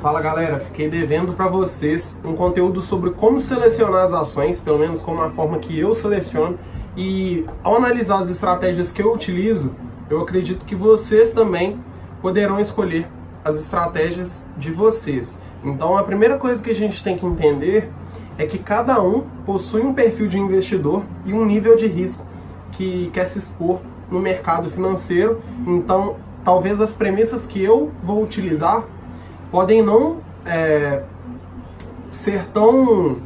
Fala galera, fiquei devendo para vocês um conteúdo sobre como selecionar as ações, pelo menos como a forma que eu seleciono. E ao analisar as estratégias que eu utilizo, eu acredito que vocês também poderão escolher as estratégias de vocês. Então a primeira coisa que a gente tem que entender é que cada um possui um perfil de investidor e um nível de risco que quer se expor no mercado financeiro. Então, talvez as premissas que eu vou utilizar podem não é, ser tão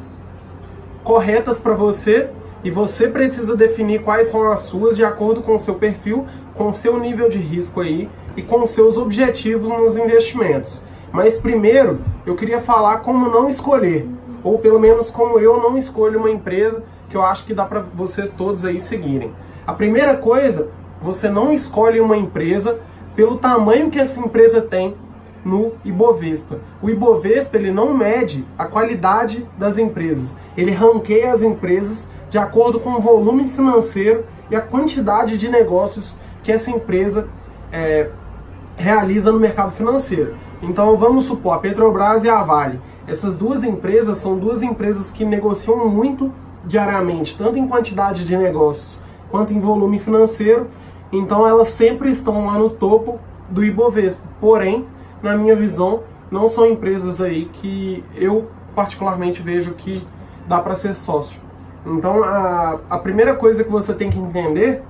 corretas para você e você precisa definir quais são as suas de acordo com o seu perfil, com o seu nível de risco aí e com seus objetivos nos investimentos. Mas primeiro, eu queria falar como não escolher, ou pelo menos como eu não escolho uma empresa que eu acho que dá para vocês todos aí seguirem. A primeira coisa, você não escolhe uma empresa pelo tamanho que essa empresa tem no Ibovespa. O Ibovespa ele não mede a qualidade das empresas, ele ranqueia as empresas de acordo com o volume financeiro e a quantidade de negócios que essa empresa é, realiza no mercado financeiro. Então vamos supor a Petrobras e a Vale. Essas duas empresas são duas empresas que negociam muito diariamente, tanto em quantidade de negócios quanto em volume financeiro. Então elas sempre estão lá no topo do Ibovespa. Porém, na minha visão, não são empresas aí que eu particularmente vejo que dá para ser sócio. Então, a, a primeira coisa que você tem que entender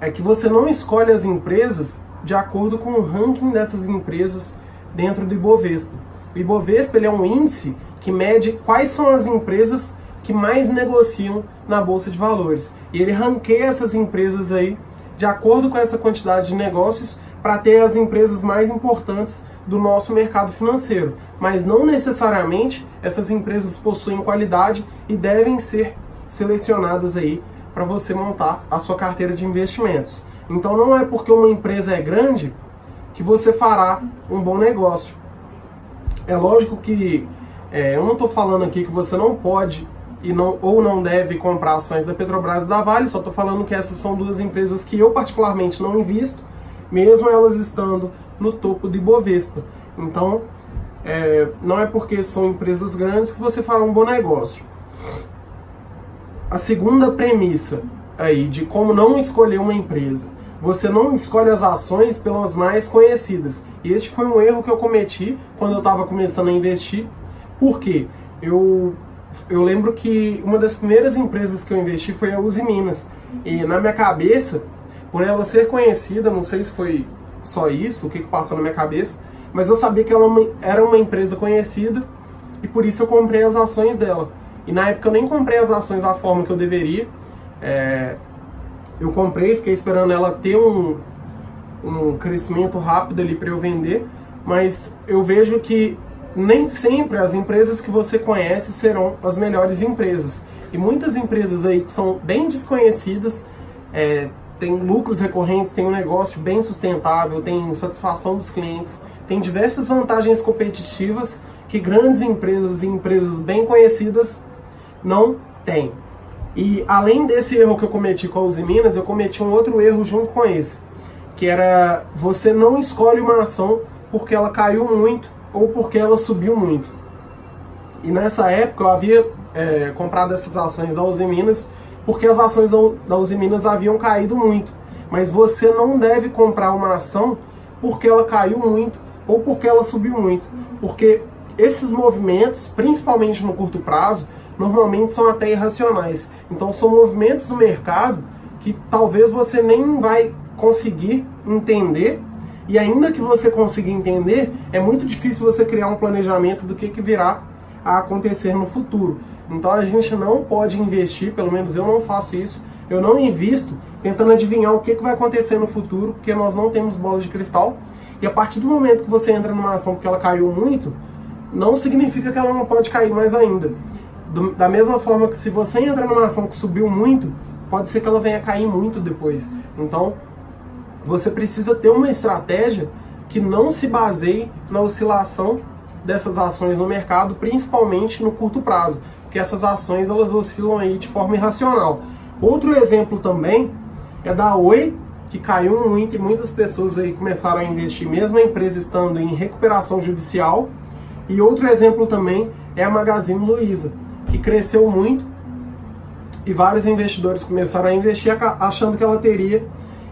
é que você não escolhe as empresas de acordo com o ranking dessas empresas dentro do Ibovespa. O Ibovespa ele é um índice que mede quais são as empresas que mais negociam na bolsa de valores. E ele ranqueia essas empresas aí de acordo com essa quantidade de negócios para ter as empresas mais importantes do nosso mercado financeiro. Mas não necessariamente essas empresas possuem qualidade e devem ser selecionadas aí para você montar a sua carteira de investimentos. Então não é porque uma empresa é grande que você fará um bom negócio. É lógico que é, eu não estou falando aqui que você não pode e não, ou não deve comprar ações da Petrobras e da Vale, só estou falando que essas são duas empresas que eu particularmente não invisto mesmo elas estando no topo do Ibovespa. Então, é, não é porque são empresas grandes que você fará um bom negócio. A segunda premissa aí de como não escolher uma empresa. Você não escolhe as ações pelas mais conhecidas. E este foi um erro que eu cometi quando eu estava começando a investir. Por quê? Eu, eu lembro que uma das primeiras empresas que eu investi foi a Uzi Minas. E na minha cabeça, por ela ser conhecida, não sei se foi só isso, o que, que passou na minha cabeça, mas eu sabia que ela era uma empresa conhecida e por isso eu comprei as ações dela. E na época eu nem comprei as ações da forma que eu deveria. É, eu comprei, fiquei esperando ela ter um, um crescimento rápido ali para eu vender, mas eu vejo que nem sempre as empresas que você conhece serão as melhores empresas. E muitas empresas aí que são bem desconhecidas, é, tem lucros recorrentes, tem um negócio bem sustentável, tem satisfação dos clientes, tem diversas vantagens competitivas que grandes empresas e empresas bem conhecidas não têm. E além desse erro que eu cometi com a Uzi Minas, eu cometi um outro erro junto com esse, que era você não escolhe uma ação porque ela caiu muito ou porque ela subiu muito. E nessa época eu havia é, comprado essas ações da Uzi Minas porque as ações da Uzi Minas haviam caído muito. Mas você não deve comprar uma ação porque ela caiu muito ou porque ela subiu muito. Porque esses movimentos, principalmente no curto prazo, normalmente são até irracionais. Então são movimentos do mercado que talvez você nem vai conseguir entender. E ainda que você consiga entender, é muito difícil você criar um planejamento do que, que virá a acontecer no futuro. Então a gente não pode investir, pelo menos eu não faço isso, eu não invisto tentando adivinhar o que, vai acontecer no futuro, porque nós não temos bola de cristal. E a partir do momento que você entra numa ação porque ela caiu muito, não significa que ela não pode cair mais ainda. Do, da mesma forma que se você entra numa ação que subiu muito, pode ser que ela venha cair muito depois. Então, você precisa ter uma estratégia que não se baseie na oscilação dessas ações no mercado, principalmente no curto prazo que essas ações elas oscilam aí de forma irracional. Outro exemplo também é da Oi que caiu muito e muitas pessoas aí começaram a investir, mesmo a empresa estando em recuperação judicial. E outro exemplo também é a Magazine Luiza, que cresceu muito e vários investidores começaram a investir achando que ela teria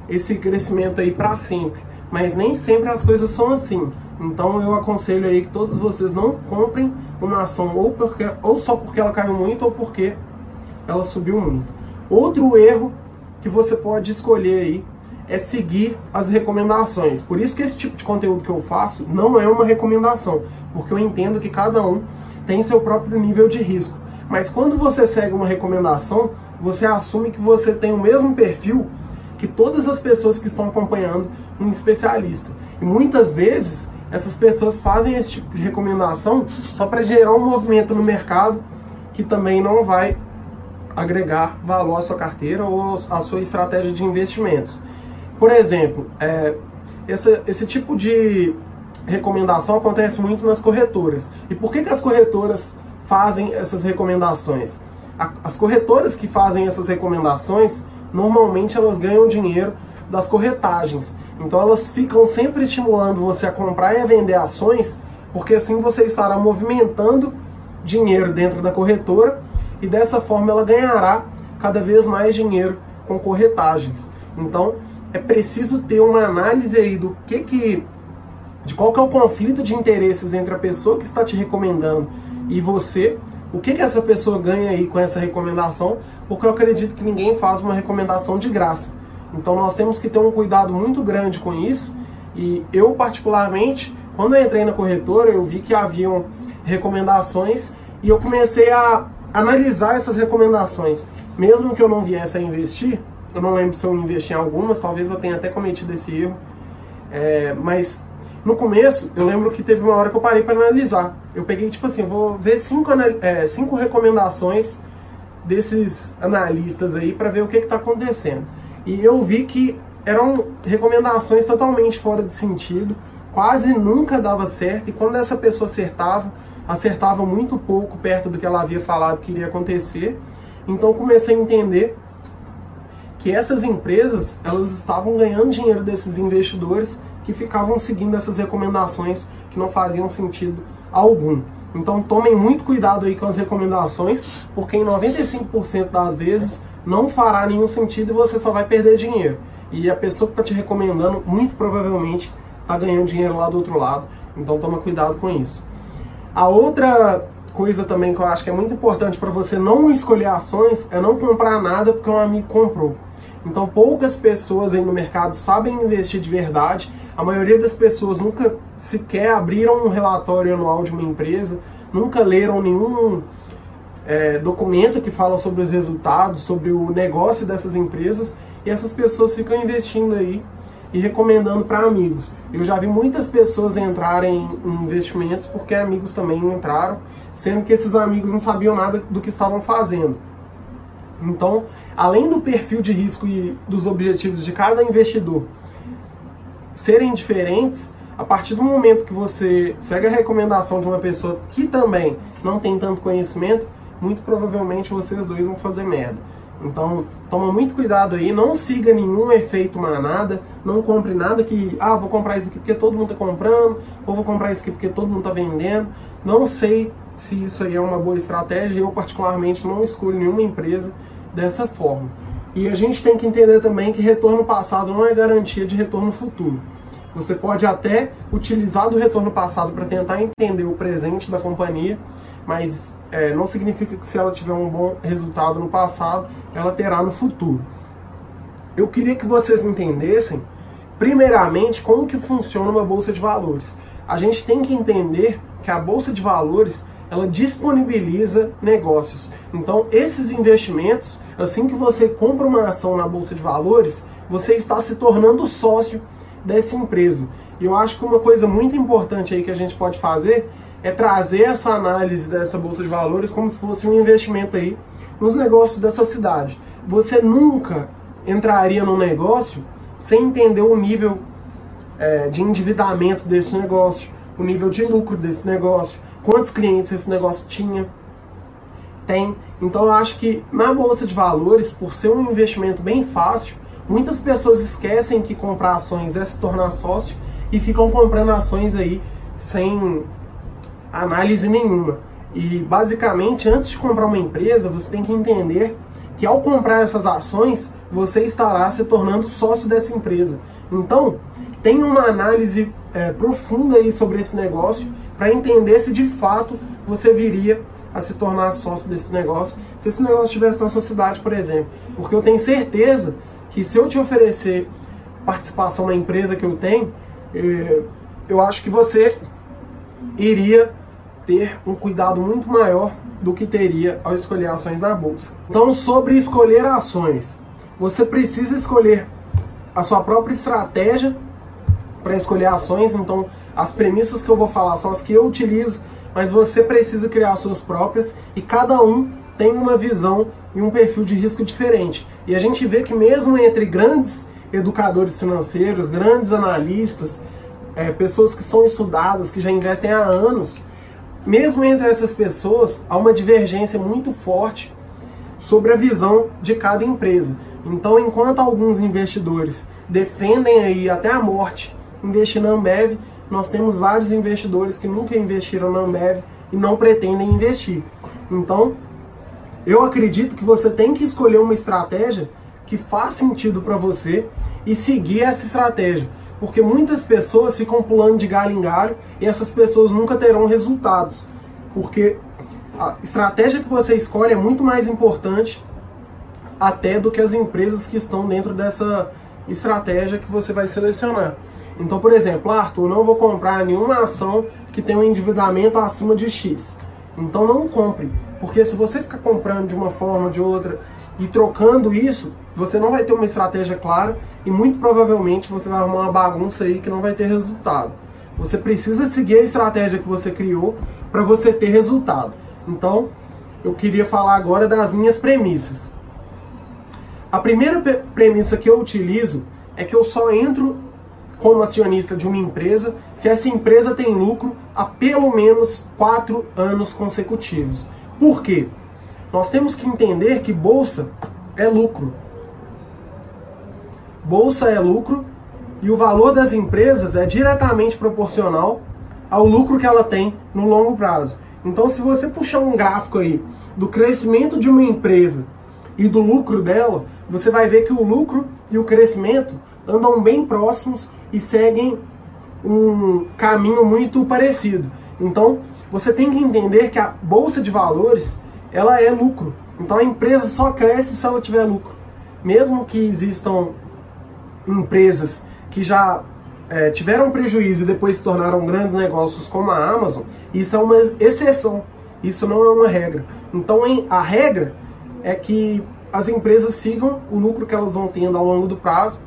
esse crescimento aí para sempre. Mas nem sempre as coisas são assim. Então eu aconselho aí que todos vocês não comprem uma ação ou, porque, ou só porque ela caiu muito ou porque ela subiu muito. Outro erro que você pode escolher aí é seguir as recomendações. Por isso que esse tipo de conteúdo que eu faço não é uma recomendação, porque eu entendo que cada um tem seu próprio nível de risco. Mas quando você segue uma recomendação, você assume que você tem o mesmo perfil que todas as pessoas que estão acompanhando um especialista. E muitas vezes essas pessoas fazem esse tipo de recomendação só para gerar um movimento no mercado que também não vai agregar valor à sua carteira ou à sua estratégia de investimentos. Por exemplo, é, essa, esse tipo de recomendação acontece muito nas corretoras. E por que, que as corretoras fazem essas recomendações? As corretoras que fazem essas recomendações, normalmente elas ganham dinheiro das corretagens. Então elas ficam sempre estimulando você a comprar e a vender ações, porque assim você estará movimentando dinheiro dentro da corretora e dessa forma ela ganhará cada vez mais dinheiro com corretagens. Então é preciso ter uma análise aí do que que de qual que é o conflito de interesses entre a pessoa que está te recomendando e você, o que que essa pessoa ganha aí com essa recomendação, porque eu acredito que ninguém faz uma recomendação de graça. Então nós temos que ter um cuidado muito grande com isso. E eu particularmente, quando eu entrei na corretora, eu vi que haviam recomendações e eu comecei a analisar essas recomendações. Mesmo que eu não viesse a investir, eu não lembro se eu investi em algumas, talvez eu tenha até cometido esse erro. É, mas no começo, eu lembro que teve uma hora que eu parei para analisar. Eu peguei, tipo assim, vou ver cinco, é, cinco recomendações desses analistas aí para ver o que está acontecendo. E eu vi que eram recomendações totalmente fora de sentido, quase nunca dava certo, e quando essa pessoa acertava, acertava muito pouco perto do que ela havia falado que iria acontecer. Então comecei a entender que essas empresas, elas estavam ganhando dinheiro desses investidores que ficavam seguindo essas recomendações que não faziam sentido algum. Então tomem muito cuidado aí com as recomendações, porque em 95% das vezes não fará nenhum sentido e você só vai perder dinheiro. E a pessoa que está te recomendando, muito provavelmente, está ganhando dinheiro lá do outro lado. Então toma cuidado com isso. A outra coisa também que eu acho que é muito importante para você não escolher ações é não comprar nada porque um amigo comprou. Então poucas pessoas aí no mercado sabem investir de verdade. A maioria das pessoas nunca sequer abriram um relatório anual de uma empresa, nunca leram nenhum é, documento que fala sobre os resultados, sobre o negócio dessas empresas, e essas pessoas ficam investindo aí e recomendando para amigos. Eu já vi muitas pessoas entrarem em investimentos porque amigos também entraram, sendo que esses amigos não sabiam nada do que estavam fazendo. Então, além do perfil de risco e dos objetivos de cada investidor serem diferentes, a partir do momento que você segue a recomendação de uma pessoa que também não tem tanto conhecimento, muito provavelmente vocês dois vão fazer merda. Então, toma muito cuidado aí, não siga nenhum efeito manada, não compre nada que, ah, vou comprar isso aqui porque todo mundo tá comprando, ou vou comprar isso aqui porque todo mundo tá vendendo. Não sei se isso aí é uma boa estratégia, eu particularmente não escolho nenhuma empresa dessa forma. E a gente tem que entender também que retorno passado não é garantia de retorno futuro. Você pode até utilizar do retorno passado para tentar entender o presente da companhia, mas é, não significa que se ela tiver um bom resultado no passado, ela terá no futuro. Eu queria que vocês entendessem, primeiramente, como que funciona uma bolsa de valores. A gente tem que entender que a bolsa de valores ela disponibiliza negócios. Então, esses investimentos, assim que você compra uma ação na bolsa de valores, você está se tornando sócio dessa empresa. E eu acho que uma coisa muito importante aí que a gente pode fazer é trazer essa análise dessa bolsa de valores como se fosse um investimento aí nos negócios da sua cidade. Você nunca entraria num negócio sem entender o nível é, de endividamento desse negócio, o nível de lucro desse negócio, quantos clientes esse negócio tinha, tem. Então eu acho que na bolsa de valores, por ser um investimento bem fácil, Muitas pessoas esquecem que comprar ações é se tornar sócio e ficam comprando ações aí sem análise nenhuma. E basicamente, antes de comprar uma empresa, você tem que entender que ao comprar essas ações, você estará se tornando sócio dessa empresa. Então, tem uma análise é, profunda aí sobre esse negócio para entender se de fato você viria a se tornar sócio desse negócio, se esse negócio estivesse na sua cidade, por exemplo. Porque eu tenho certeza que se eu te oferecer participação na empresa que eu tenho, é, eu acho que você iria ter um cuidado muito maior do que teria ao escolher ações na bolsa. Então, sobre escolher ações, você precisa escolher a sua própria estratégia para escolher ações. Então, as premissas que eu vou falar são as que eu utilizo, mas você precisa criar as suas próprias e cada um tem uma visão e um perfil de risco diferente. E a gente vê que mesmo entre grandes educadores financeiros, grandes analistas, é, pessoas que são estudadas, que já investem há anos, mesmo entre essas pessoas, há uma divergência muito forte sobre a visão de cada empresa. Então, enquanto alguns investidores defendem aí até a morte investir na Ambev, nós temos vários investidores que nunca investiram na Ambev e não pretendem investir. Então, eu acredito que você tem que escolher uma estratégia que faz sentido para você e seguir essa estratégia. Porque muitas pessoas ficam pulando de galho em galho e essas pessoas nunca terão resultados. Porque a estratégia que você escolhe é muito mais importante até do que as empresas que estão dentro dessa estratégia que você vai selecionar. Então, por exemplo, Arthur, não vou comprar nenhuma ação que tenha um endividamento acima de X. Então não compre, porque se você ficar comprando de uma forma ou de outra e trocando isso, você não vai ter uma estratégia clara e muito provavelmente você vai arrumar uma bagunça aí que não vai ter resultado. Você precisa seguir a estratégia que você criou para você ter resultado. Então, eu queria falar agora das minhas premissas. A primeira premissa que eu utilizo é que eu só entro como acionista de uma empresa se essa empresa tem lucro há pelo menos quatro anos consecutivos. Por quê? Nós temos que entender que bolsa é lucro. Bolsa é lucro e o valor das empresas é diretamente proporcional ao lucro que ela tem no longo prazo. Então, se você puxar um gráfico aí do crescimento de uma empresa e do lucro dela, você vai ver que o lucro e o crescimento andam bem próximos e seguem um caminho muito parecido. Então, você tem que entender que a bolsa de valores, ela é lucro. Então, a empresa só cresce se ela tiver lucro. Mesmo que existam empresas que já é, tiveram prejuízo e depois se tornaram grandes negócios como a Amazon, isso é uma exceção. Isso não é uma regra. Então, a regra é que as empresas sigam o lucro que elas vão tendo ao longo do prazo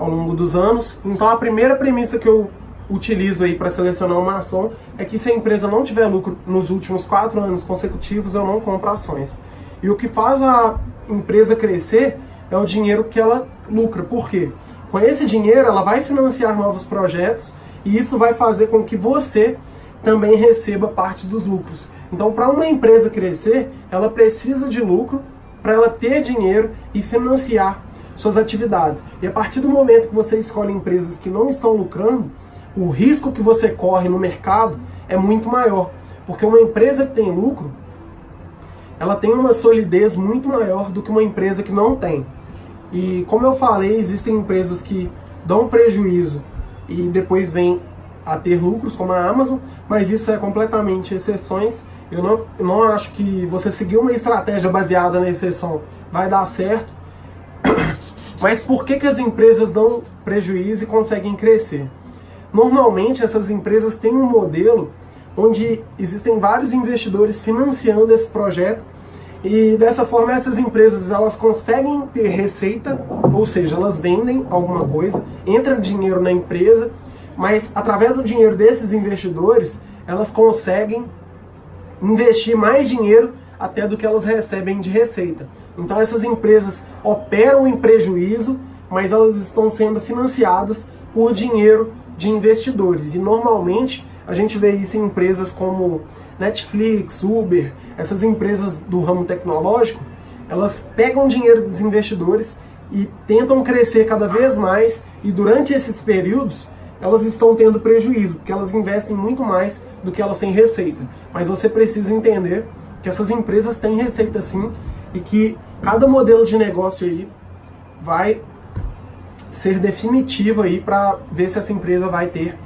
ao longo dos anos. Então a primeira premissa que eu utilizo aí para selecionar uma ação é que se a empresa não tiver lucro nos últimos quatro anos consecutivos, eu não compro ações. E o que faz a empresa crescer é o dinheiro que ela lucra. Por quê? Com esse dinheiro ela vai financiar novos projetos e isso vai fazer com que você também receba parte dos lucros. Então, para uma empresa crescer, ela precisa de lucro para ela ter dinheiro e financiar suas atividades. E a partir do momento que você escolhe empresas que não estão lucrando, o risco que você corre no mercado é muito maior. Porque uma empresa que tem lucro, ela tem uma solidez muito maior do que uma empresa que não tem. E como eu falei, existem empresas que dão prejuízo e depois vêm a ter lucros, como a Amazon, mas isso é completamente exceções. Eu não, eu não acho que você seguir uma estratégia baseada na exceção vai dar certo. Mas por que, que as empresas dão prejuízo e conseguem crescer? Normalmente essas empresas têm um modelo onde existem vários investidores financiando esse projeto e dessa forma essas empresas elas conseguem ter receita, ou seja, elas vendem alguma coisa, entra dinheiro na empresa, mas através do dinheiro desses investidores elas conseguem investir mais dinheiro até do que elas recebem de receita. Então essas empresas operam em prejuízo, mas elas estão sendo financiadas por dinheiro de investidores. E normalmente a gente vê isso em empresas como Netflix, Uber, essas empresas do ramo tecnológico, elas pegam dinheiro dos investidores, e tentam crescer cada vez mais e durante esses períodos elas estão tendo prejuízo, porque elas investem muito mais do que elas têm receita. Mas você precisa entender que essas empresas têm receita sim e que cada modelo de negócio aí vai ser definitivo aí para ver se essa empresa vai ter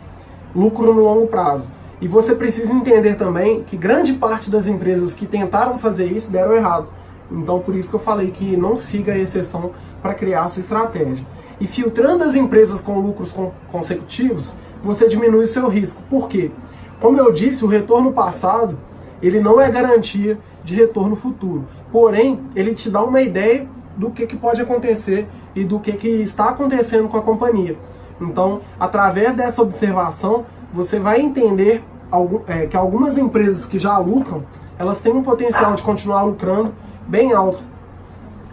lucro no longo prazo. E você precisa entender também que grande parte das empresas que tentaram fazer isso deram errado. Então, por isso que eu falei que não siga a exceção para criar sua estratégia. E filtrando as empresas com lucros consecutivos, você diminui o seu risco. Por quê? Como eu disse, o retorno passado, ele não é garantia de retorno futuro. Porém, ele te dá uma ideia do que, que pode acontecer e do que, que está acontecendo com a companhia. Então, através dessa observação, você vai entender é, que algumas empresas que já lucram, elas têm um potencial de continuar lucrando bem alto.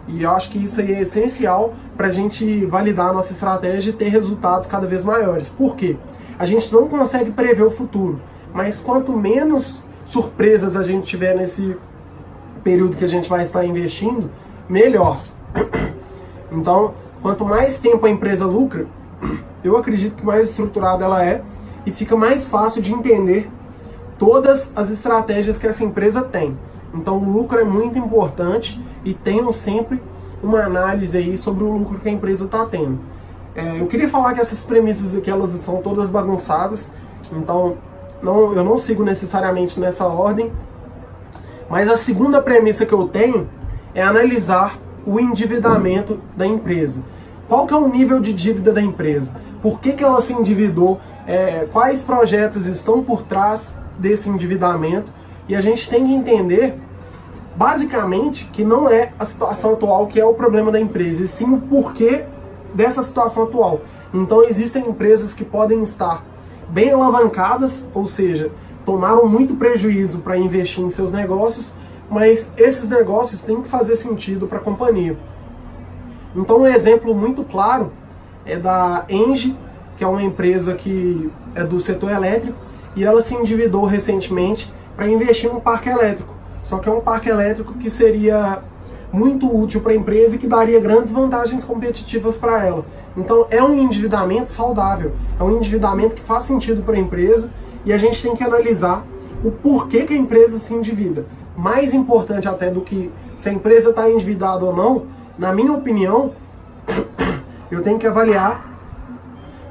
E eu acho que isso aí é essencial para a gente validar a nossa estratégia e ter resultados cada vez maiores. Por quê? A gente não consegue prever o futuro, mas quanto menos surpresas a gente tiver nesse período que a gente vai estar investindo, melhor. Então, quanto mais tempo a empresa lucra, eu acredito que mais estruturada ela é e fica mais fácil de entender todas as estratégias que essa empresa tem. Então, o lucro é muito importante e tenham sempre uma análise aí sobre o lucro que a empresa está tendo. É, eu queria falar que essas premissas aqui elas são todas bagunçadas, então não, eu não sigo necessariamente nessa ordem. Mas a segunda premissa que eu tenho é analisar o endividamento da empresa. Qual que é o nível de dívida da empresa? Por que, que ela se endividou? É, quais projetos estão por trás desse endividamento? E a gente tem que entender, basicamente, que não é a situação atual que é o problema da empresa, e sim o porquê dessa situação atual. Então existem empresas que podem estar bem alavancadas, ou seja, tomaram muito prejuízo para investir em seus negócios, mas esses negócios têm que fazer sentido para a companhia. Então, um exemplo muito claro é da Engie, que é uma empresa que é do setor elétrico, e ela se endividou recentemente para investir em um parque elétrico. Só que é um parque elétrico que seria muito útil para a empresa e que daria grandes vantagens competitivas para ela. Então é um endividamento saudável, é um endividamento que faz sentido para a empresa e a gente tem que analisar o porquê que a empresa se endivida mais importante até do que se a empresa está endividada ou não, na minha opinião, eu tenho que avaliar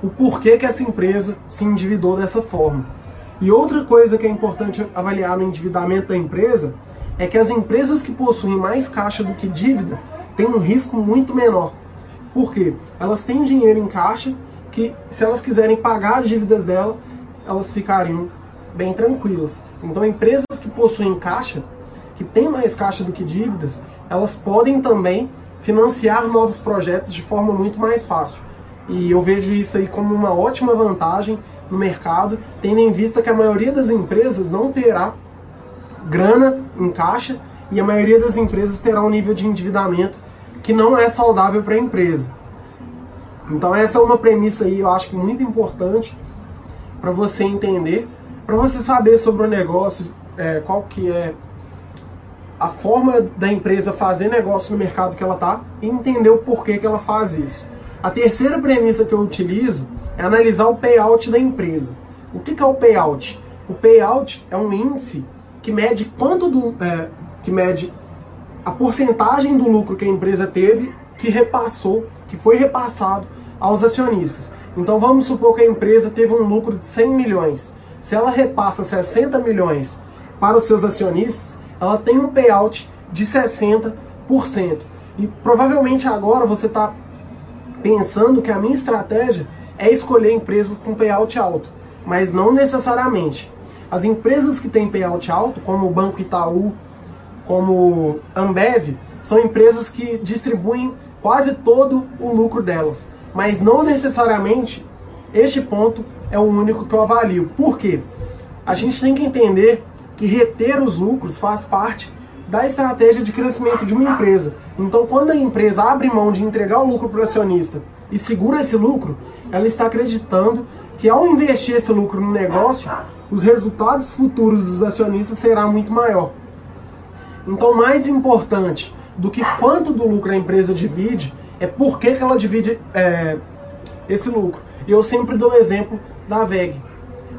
o porquê que essa empresa se endividou dessa forma. E outra coisa que é importante avaliar no endividamento da empresa é que as empresas que possuem mais caixa do que dívida têm um risco muito menor. Por quê? Elas têm dinheiro em caixa que, se elas quiserem pagar as dívidas dela, elas ficariam bem tranquilas. Então, empresas possuem caixa, que têm mais caixa do que dívidas, elas podem também financiar novos projetos de forma muito mais fácil. E eu vejo isso aí como uma ótima vantagem no mercado, tendo em vista que a maioria das empresas não terá grana em caixa e a maioria das empresas terá um nível de endividamento que não é saudável para a empresa. Então essa é uma premissa aí, eu acho que muito importante para você entender para você saber sobre o negócio, é, qual que é a forma da empresa fazer negócio no mercado que ela está e entender o porquê que ela faz isso. A terceira premissa que eu utilizo é analisar o payout da empresa. O que, que é o payout? O payout é um índice que mede quanto do, é, que mede a porcentagem do lucro que a empresa teve que repassou, que foi repassado aos acionistas. Então vamos supor que a empresa teve um lucro de 100 milhões se ela repassa 60 milhões para os seus acionistas, ela tem um payout de 60%. E provavelmente agora você está pensando que a minha estratégia é escolher empresas com payout alto, mas não necessariamente. As empresas que têm payout alto, como o Banco Itaú, como Ambev, são empresas que distribuem quase todo o lucro delas, mas não necessariamente este ponto é o único que eu avalio. Por quê? A gente tem que entender que reter os lucros faz parte da estratégia de crescimento de uma empresa. Então, quando a empresa abre mão de entregar o lucro para o acionista e segura esse lucro, ela está acreditando que ao investir esse lucro no negócio, os resultados futuros dos acionistas será muito maior. Então, mais importante do que quanto do lucro a empresa divide é por que, ela divide é, esse lucro. Eu sempre dou o exemplo da VEG.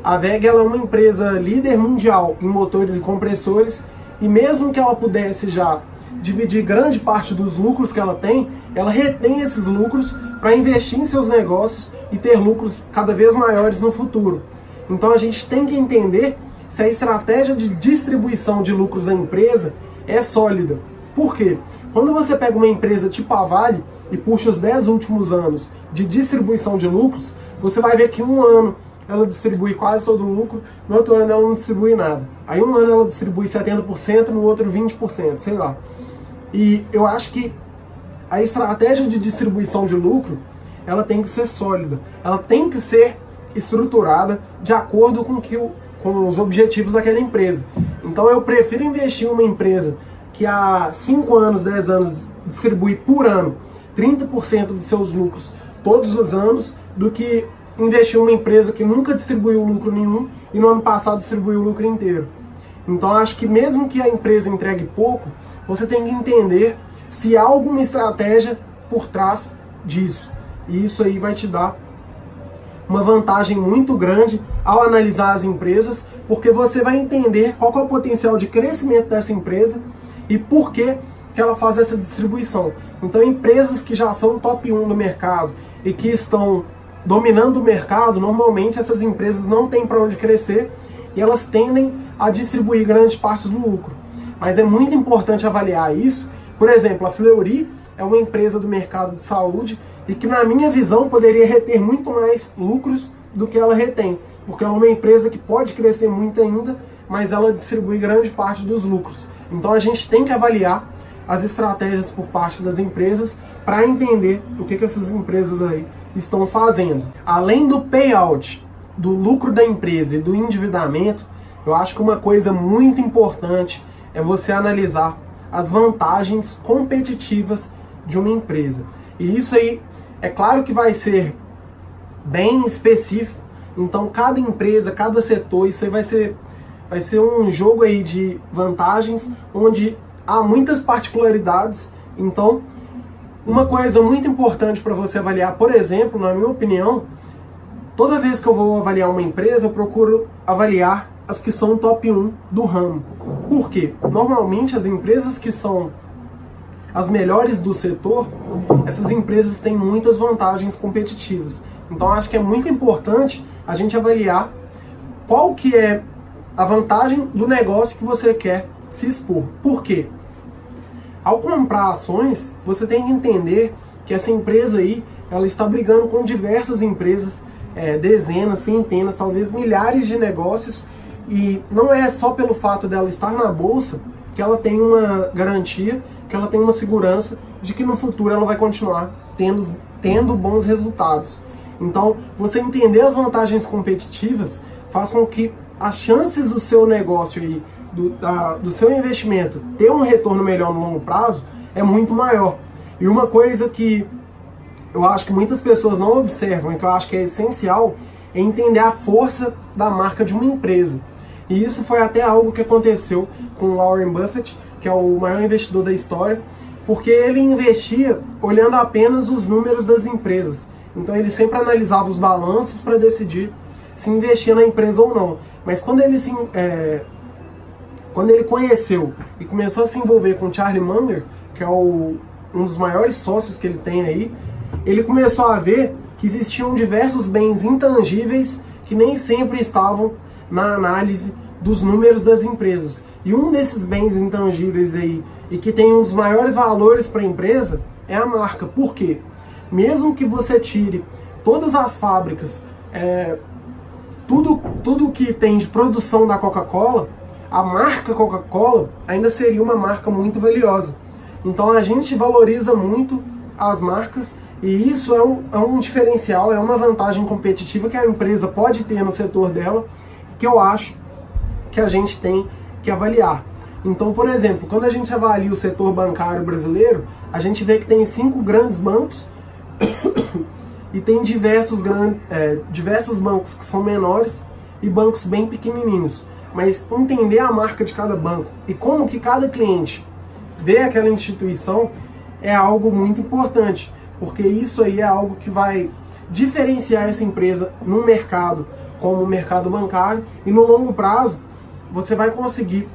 A ela é uma empresa líder mundial em motores e compressores, e mesmo que ela pudesse já dividir grande parte dos lucros que ela tem, ela retém esses lucros para investir em seus negócios e ter lucros cada vez maiores no futuro. Então a gente tem que entender se a estratégia de distribuição de lucros da empresa é sólida. Por quê? Quando você pega uma empresa tipo a Vale e puxa os 10 últimos anos de distribuição de lucros, você vai ver que um ano ela distribui quase todo o lucro, no outro ano ela não distribui nada. Aí um ano ela distribui 70%, no outro 20%, sei lá. E eu acho que a estratégia de distribuição de lucro, ela tem que ser sólida, ela tem que ser estruturada de acordo com, que o, com os objetivos daquela empresa. Então eu prefiro investir em uma empresa que há 5 anos, 10 anos distribui por ano 30% dos seus lucros todos os anos, do que investir em uma empresa que nunca distribuiu lucro nenhum e no ano passado distribuiu o lucro inteiro. Então acho que mesmo que a empresa entregue pouco, você tem que entender se há alguma estratégia por trás disso. E isso aí vai te dar uma vantagem muito grande ao analisar as empresas, porque você vai entender qual é o potencial de crescimento dessa empresa e por que, que ela faz essa distribuição. Então, empresas que já são top 1 no mercado e que estão dominando o mercado, normalmente essas empresas não têm para onde crescer e elas tendem a distribuir grande parte do lucro. Mas é muito importante avaliar isso. Por exemplo, a Fleury é uma empresa do mercado de saúde e que, na minha visão, poderia reter muito mais lucros do que ela retém, porque ela é uma empresa que pode crescer muito ainda, mas ela distribui grande parte dos lucros. Então a gente tem que avaliar as estratégias por parte das empresas para entender o que, que essas empresas aí estão fazendo. Além do payout, do lucro da empresa e do endividamento, eu acho que uma coisa muito importante é você analisar as vantagens competitivas de uma empresa. E isso aí, é claro que vai ser bem específico, então cada empresa, cada setor, isso aí vai ser, vai ser um jogo aí de vantagens, onde há muitas particularidades, então uma coisa muito importante para você avaliar, por exemplo, na minha opinião, toda vez que eu vou avaliar uma empresa, eu procuro avaliar as que são top 1 do ramo. Por quê? Normalmente as empresas que são as melhores do setor, essas empresas têm muitas vantagens competitivas. Então acho que é muito importante a gente avaliar qual que é a vantagem do negócio que você quer se expor. Por quê? Ao comprar ações, você tem que entender que essa empresa aí, ela está brigando com diversas empresas, é, dezenas, centenas, talvez milhares de negócios, e não é só pelo fato dela estar na bolsa que ela tem uma garantia, que ela tem uma segurança de que no futuro ela vai continuar tendo, tendo bons resultados. Então, você entender as vantagens competitivas faz com que as chances do seu negócio aí do, da, do seu investimento ter um retorno melhor no longo prazo é muito maior. E uma coisa que eu acho que muitas pessoas não observam e que eu acho que é essencial é entender a força da marca de uma empresa. E isso foi até algo que aconteceu com Warren Buffett, que é o maior investidor da história, porque ele investia olhando apenas os números das empresas. Então ele sempre analisava os balanços para decidir se investia na empresa ou não. Mas quando ele se, é, quando ele conheceu e começou a se envolver com Charlie Munger, que é o, um dos maiores sócios que ele tem aí, ele começou a ver que existiam diversos bens intangíveis que nem sempre estavam na análise dos números das empresas. E um desses bens intangíveis aí, e que tem um dos maiores valores para a empresa, é a marca. Por quê? Mesmo que você tire todas as fábricas, é, tudo, tudo que tem de produção da Coca-Cola, a marca Coca-Cola ainda seria uma marca muito valiosa. Então a gente valoriza muito as marcas e isso é um, é um diferencial, é uma vantagem competitiva que a empresa pode ter no setor dela, que eu acho que a gente tem que avaliar. Então, por exemplo, quando a gente avalia o setor bancário brasileiro, a gente vê que tem cinco grandes bancos e tem diversos, grandes, é, diversos bancos que são menores e bancos bem pequenininhos mas entender a marca de cada banco e como que cada cliente vê aquela instituição é algo muito importante, porque isso aí é algo que vai diferenciar essa empresa no mercado, como o mercado bancário, e no longo prazo você vai conseguir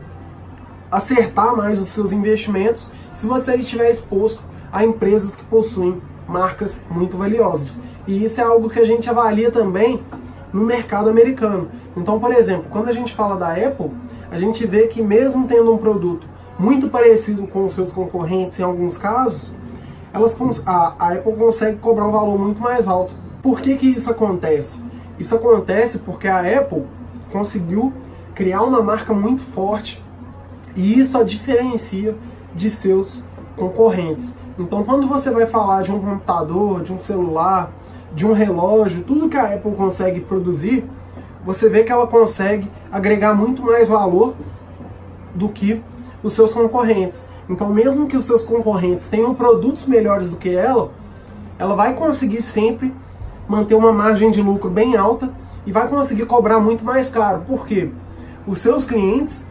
acertar mais os seus investimentos se você estiver exposto a empresas que possuem marcas muito valiosas. E isso é algo que a gente avalia também no mercado americano. Então, por exemplo, quando a gente fala da Apple, a gente vê que mesmo tendo um produto muito parecido com os seus concorrentes em alguns casos, elas, a, a Apple consegue cobrar um valor muito mais alto. Por que, que isso acontece? Isso acontece porque a Apple conseguiu criar uma marca muito forte e isso a diferencia de seus concorrentes. Então, quando você vai falar de um computador, de um celular, de um relógio, tudo que a Apple consegue produzir, você vê que ela consegue agregar muito mais valor do que os seus concorrentes. Então, mesmo que os seus concorrentes tenham produtos melhores do que ela, ela vai conseguir sempre manter uma margem de lucro bem alta e vai conseguir cobrar muito mais caro. Por quê? Os seus clientes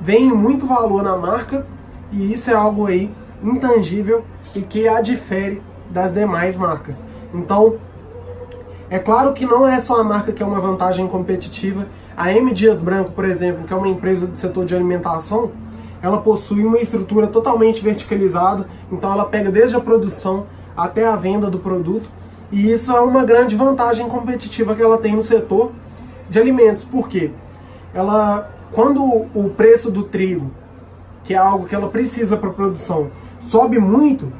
veem muito valor na marca e isso é algo aí intangível e que a difere das demais marcas. Então, é claro que não é só a marca que é uma vantagem competitiva. A M Dias Branco, por exemplo, que é uma empresa do setor de alimentação, ela possui uma estrutura totalmente verticalizada, então ela pega desde a produção até a venda do produto, e isso é uma grande vantagem competitiva que ela tem no setor de alimentos. Por quê? Ela, quando o preço do trigo, que é algo que ela precisa para produção, sobe muito,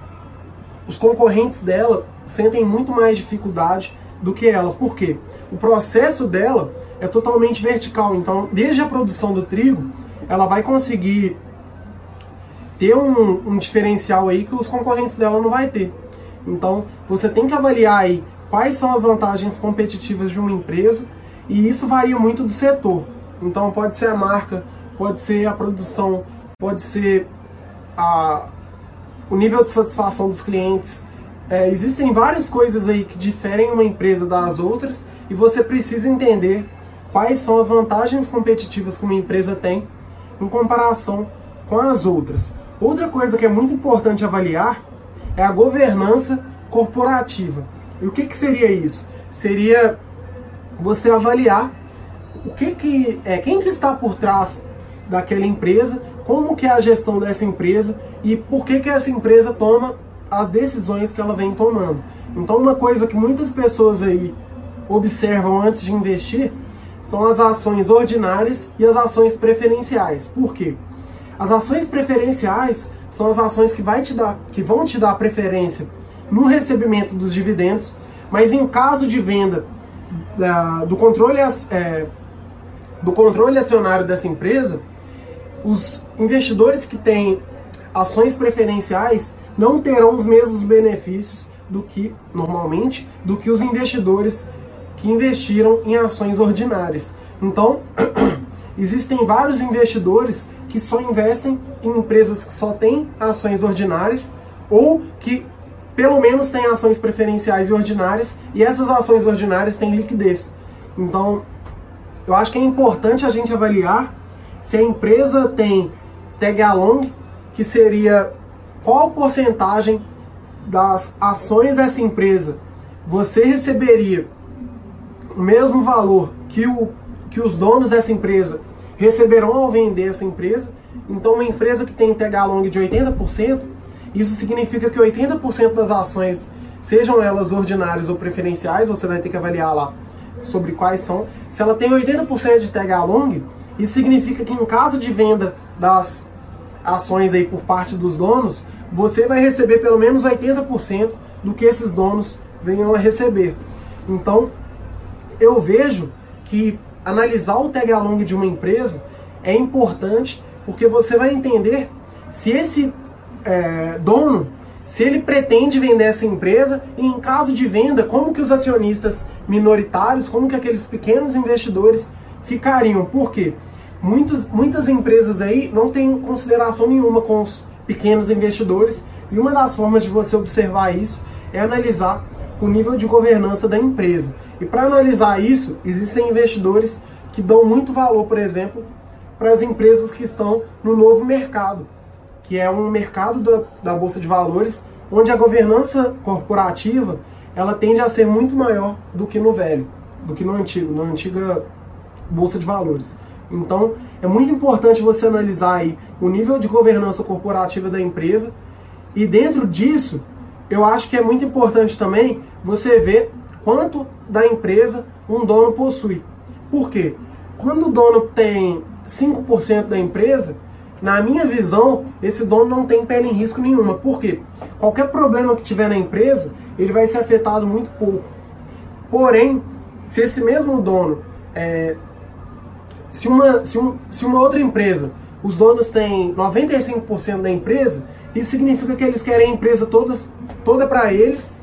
os concorrentes dela sentem muito mais dificuldade do que ela. Por quê? O processo dela é totalmente vertical. Então, desde a produção do trigo, ela vai conseguir ter um, um diferencial aí que os concorrentes dela não vai ter. Então, você tem que avaliar aí quais são as vantagens competitivas de uma empresa e isso varia muito do setor. Então, pode ser a marca, pode ser a produção, pode ser a, o nível de satisfação dos clientes. É, existem várias coisas aí que diferem uma empresa das outras e você precisa entender quais são as vantagens competitivas que uma empresa tem em comparação com as outras. Outra coisa que é muito importante avaliar é a governança corporativa. E o que, que seria isso? Seria você avaliar o que, que é quem que está por trás daquela empresa, como que é a gestão dessa empresa e por que, que essa empresa toma as decisões que ela vem tomando. Então uma coisa que muitas pessoas aí observam antes de investir são as ações ordinárias e as ações preferenciais. Por quê? As ações preferenciais são as ações que, vai te dar, que vão te dar preferência no recebimento dos dividendos, mas em caso de venda do, controle, é, do controle acionário dessa empresa, os investidores que têm ações preferenciais não terão os mesmos benefícios do que normalmente do que os investidores que investiram em ações ordinárias. Então, existem vários investidores que só investem em empresas que só têm ações ordinárias ou que pelo menos têm ações preferenciais e ordinárias e essas ações ordinárias têm liquidez. Então, eu acho que é importante a gente avaliar se a empresa tem tag along, que seria qual porcentagem das ações dessa empresa você receberia o mesmo valor que, o, que os donos dessa empresa receberão ao vender essa empresa. Então, uma empresa que tem TH long de 80%, isso significa que 80% das ações, sejam elas ordinárias ou preferenciais, você vai ter que avaliar lá sobre quais são. Se ela tem 80% de TH long, isso significa que em caso de venda das ações aí por parte dos donos, você vai receber pelo menos 80% do que esses donos venham a receber. Então, eu vejo que analisar o tag along de uma empresa é importante porque você vai entender se esse é, dono, se ele pretende vender essa empresa e em caso de venda, como que os acionistas minoritários, como que aqueles pequenos investidores ficariam. Por quê? Muitos, muitas empresas aí não têm consideração nenhuma com os pequenos investidores e uma das formas de você observar isso é analisar o nível de governança da empresa. E para analisar isso, existem investidores que dão muito valor, por exemplo, para as empresas que estão no novo mercado, que é um mercado da, da Bolsa de Valores onde a governança corporativa ela tende a ser muito maior do que no velho, do que no antigo, na antiga bolsa de valores. Então, é muito importante você analisar aí o nível de governança corporativa da empresa e dentro disso, eu acho que é muito importante também você ver quanto da empresa um dono possui. Por quê? Quando o dono tem 5% da empresa, na minha visão, esse dono não tem pele em risco nenhuma. Por quê? Qualquer problema que tiver na empresa, ele vai ser afetado muito pouco. Porém, se esse mesmo dono é, se uma, se, um, se uma outra empresa, os donos têm 95% da empresa, isso significa que eles querem a empresa todas, toda para eles,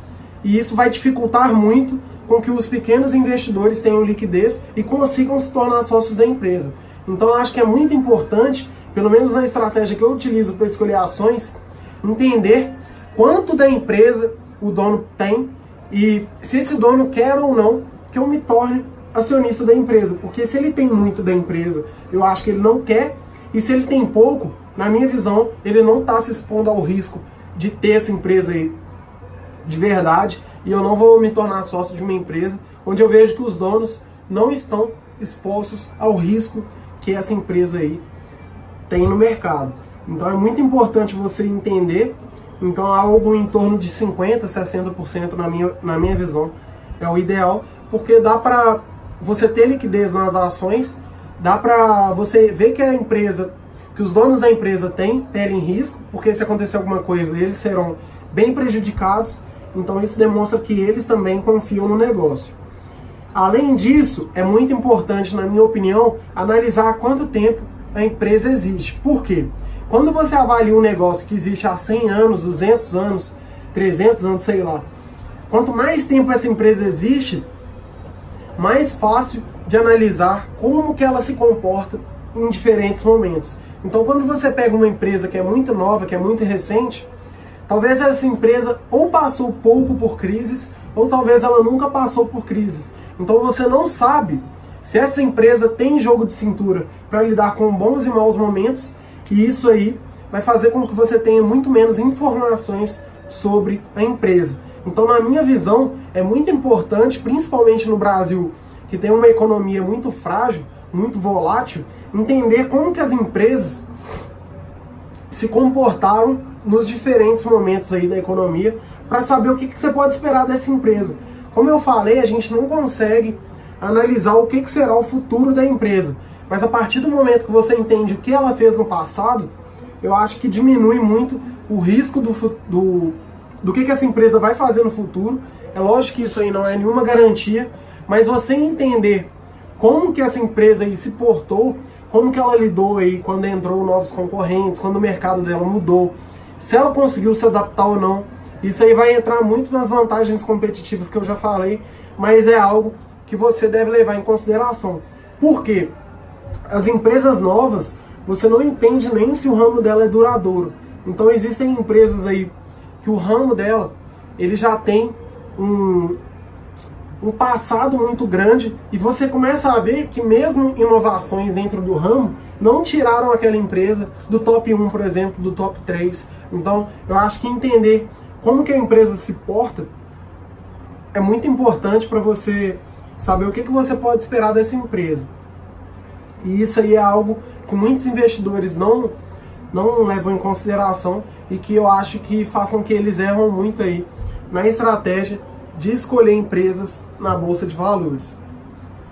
e isso vai dificultar muito com que os pequenos investidores tenham liquidez e consigam se tornar sócios da empresa. Então acho que é muito importante, pelo menos na estratégia que eu utilizo para escolher ações, entender quanto da empresa o dono tem e se esse dono quer ou não que eu me torne acionista da empresa, porque se ele tem muito da empresa, eu acho que ele não quer, e se ele tem pouco, na minha visão, ele não está se expondo ao risco de ter essa empresa aí de verdade, e eu não vou me tornar sócio de uma empresa onde eu vejo que os donos não estão expostos ao risco que essa empresa aí tem no mercado. Então é muito importante você entender, então algo em torno de 50, 60% na minha, na minha visão é o ideal, porque dá para você ter liquidez nas ações, dá para você ver que a empresa, que os donos da empresa têm pele em risco, porque se acontecer alguma coisa, eles serão bem prejudicados. Então isso demonstra que eles também confiam no negócio. Além disso, é muito importante, na minha opinião, analisar há quanto tempo a empresa existe. Por quê? Quando você avalia um negócio que existe há 100 anos, 200 anos, 300 anos, sei lá, quanto mais tempo essa empresa existe, mais fácil de analisar como que ela se comporta em diferentes momentos. Então, quando você pega uma empresa que é muito nova, que é muito recente, talvez essa empresa ou passou pouco por crises, ou talvez ela nunca passou por crises. Então, você não sabe se essa empresa tem jogo de cintura para lidar com bons e maus momentos, e isso aí vai fazer com que você tenha muito menos informações sobre a empresa. Então, na minha visão, é muito importante, principalmente no Brasil, que tem uma economia muito frágil, muito volátil, entender como que as empresas se comportaram nos diferentes momentos aí da economia para saber o que, que, você pode esperar dessa empresa. Como eu falei, a gente não consegue analisar o que, que será o futuro da empresa, mas a partir do momento que você entende o que ela fez no passado, eu acho que diminui muito o risco do, do do que, que essa empresa vai fazer no futuro. É lógico que isso aí não é nenhuma garantia, mas você entender como que essa empresa aí se portou, como que ela lidou aí quando entrou novos concorrentes, quando o mercado dela mudou, se ela conseguiu se adaptar ou não. Isso aí vai entrar muito nas vantagens competitivas que eu já falei, mas é algo que você deve levar em consideração. Por quê? As empresas novas, você não entende nem se o ramo dela é duradouro. Então existem empresas aí que o ramo dela ele já tem um, um passado muito grande e você começa a ver que mesmo inovações dentro do ramo não tiraram aquela empresa do top 1, por exemplo, do top 3. Então, eu acho que entender como que a empresa se porta é muito importante para você saber o que, que você pode esperar dessa empresa. E isso aí é algo que muitos investidores não, não levam em consideração e que eu acho que façam que eles erram muito aí na estratégia de escolher empresas na bolsa de valores.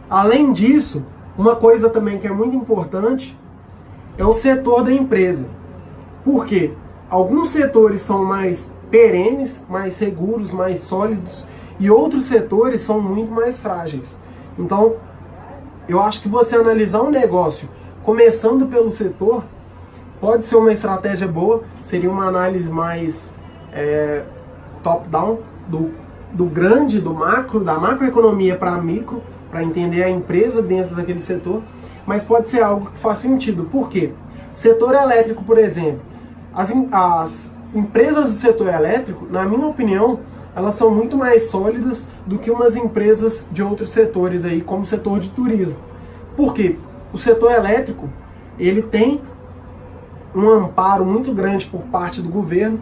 Além disso, uma coisa também que é muito importante é o setor da empresa. Por quê? Alguns setores são mais perenes, mais seguros, mais sólidos e outros setores são muito mais frágeis. Então, eu acho que você analisar um negócio começando pelo setor pode ser uma estratégia boa, seria uma análise mais é, top-down, do, do grande, do macro, da macroeconomia para micro, para entender a empresa dentro daquele setor, mas pode ser algo que faz sentido. Por quê? Setor elétrico, por exemplo, as, as empresas do setor elétrico, na minha opinião, elas são muito mais sólidas do que umas empresas de outros setores aí, como o setor de turismo. Por quê? O setor elétrico, ele tem um amparo muito grande por parte do governo.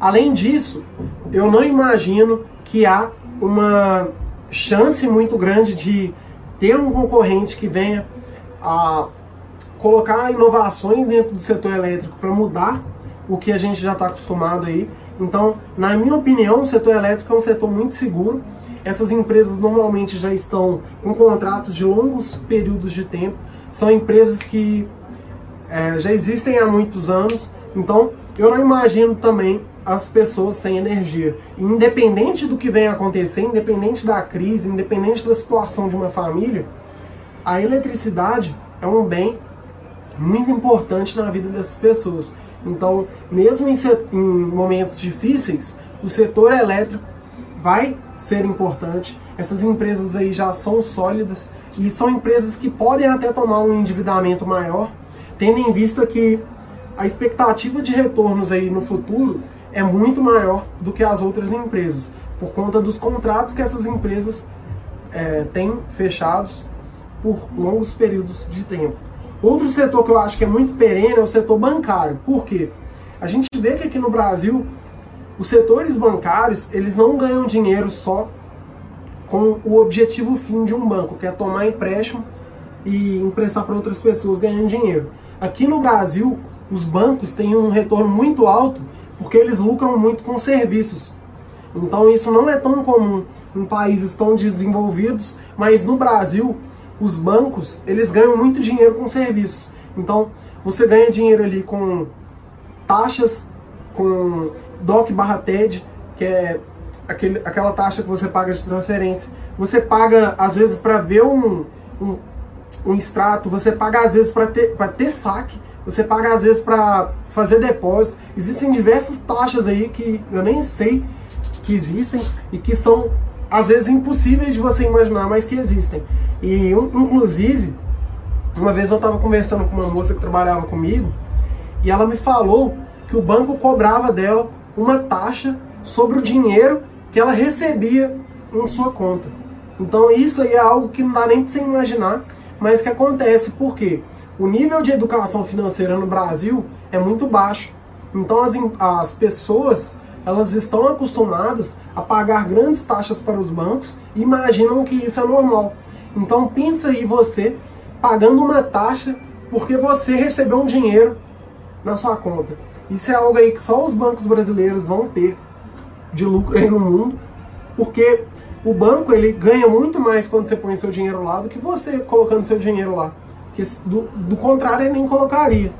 Além disso, eu não imagino que há uma chance muito grande de ter um concorrente que venha a colocar inovações dentro do setor elétrico para mudar o que a gente já está acostumado aí. Então, na minha opinião, o setor elétrico é um setor muito seguro. Essas empresas normalmente já estão com contratos de longos períodos de tempo. São empresas que é, já existem há muitos anos. Então, eu não imagino também as pessoas sem energia. Independente do que venha acontecer, independente da crise, independente da situação de uma família, a eletricidade é um bem muito importante na vida dessas pessoas. Então, mesmo em, em momentos difíceis, o setor elétrico vai ser importante. Essas empresas aí já são sólidas e são empresas que podem até tomar um endividamento maior, tendo em vista que a expectativa de retornos aí no futuro é muito maior do que as outras empresas, por conta dos contratos que essas empresas é, têm fechados por longos períodos de tempo. Outro setor que eu acho que é muito perene é o setor bancário. Por quê? A gente vê que aqui no Brasil os setores bancários eles não ganham dinheiro só com o objetivo fim de um banco, que é tomar empréstimo e emprestar para outras pessoas ganhando dinheiro. Aqui no Brasil, os bancos têm um retorno muito alto porque eles lucram muito com serviços. Então isso não é tão comum em países tão desenvolvidos, mas no Brasil os bancos eles ganham muito dinheiro com serviços. Então você ganha dinheiro ali com taxas, com DOC barra TED, que é aquele, aquela taxa que você paga de transferência. Você paga às vezes para ver um, um, um, extrato, você paga às vezes para ter, ter saque, você paga às vezes para fazer depósito. Existem diversas taxas aí que eu nem sei que existem e que são às vezes impossíveis de você imaginar, mas que existem. E inclusive, uma vez eu estava conversando com uma moça que trabalhava comigo e ela me falou que o banco cobrava dela uma taxa sobre o dinheiro que ela recebia em sua conta. Então isso aí é algo que não dá nem para você imaginar, mas que acontece porque o nível de educação financeira no Brasil é muito baixo. Então as, as pessoas elas estão acostumadas a pagar grandes taxas para os bancos e imaginam que isso é normal. Então pensa aí você pagando uma taxa porque você recebeu um dinheiro na sua conta. Isso é algo aí que só os bancos brasileiros vão ter de lucro aí no mundo, porque o banco ele ganha muito mais quando você põe seu dinheiro lá do que você colocando seu dinheiro lá. Porque do, do contrário ele nem colocaria.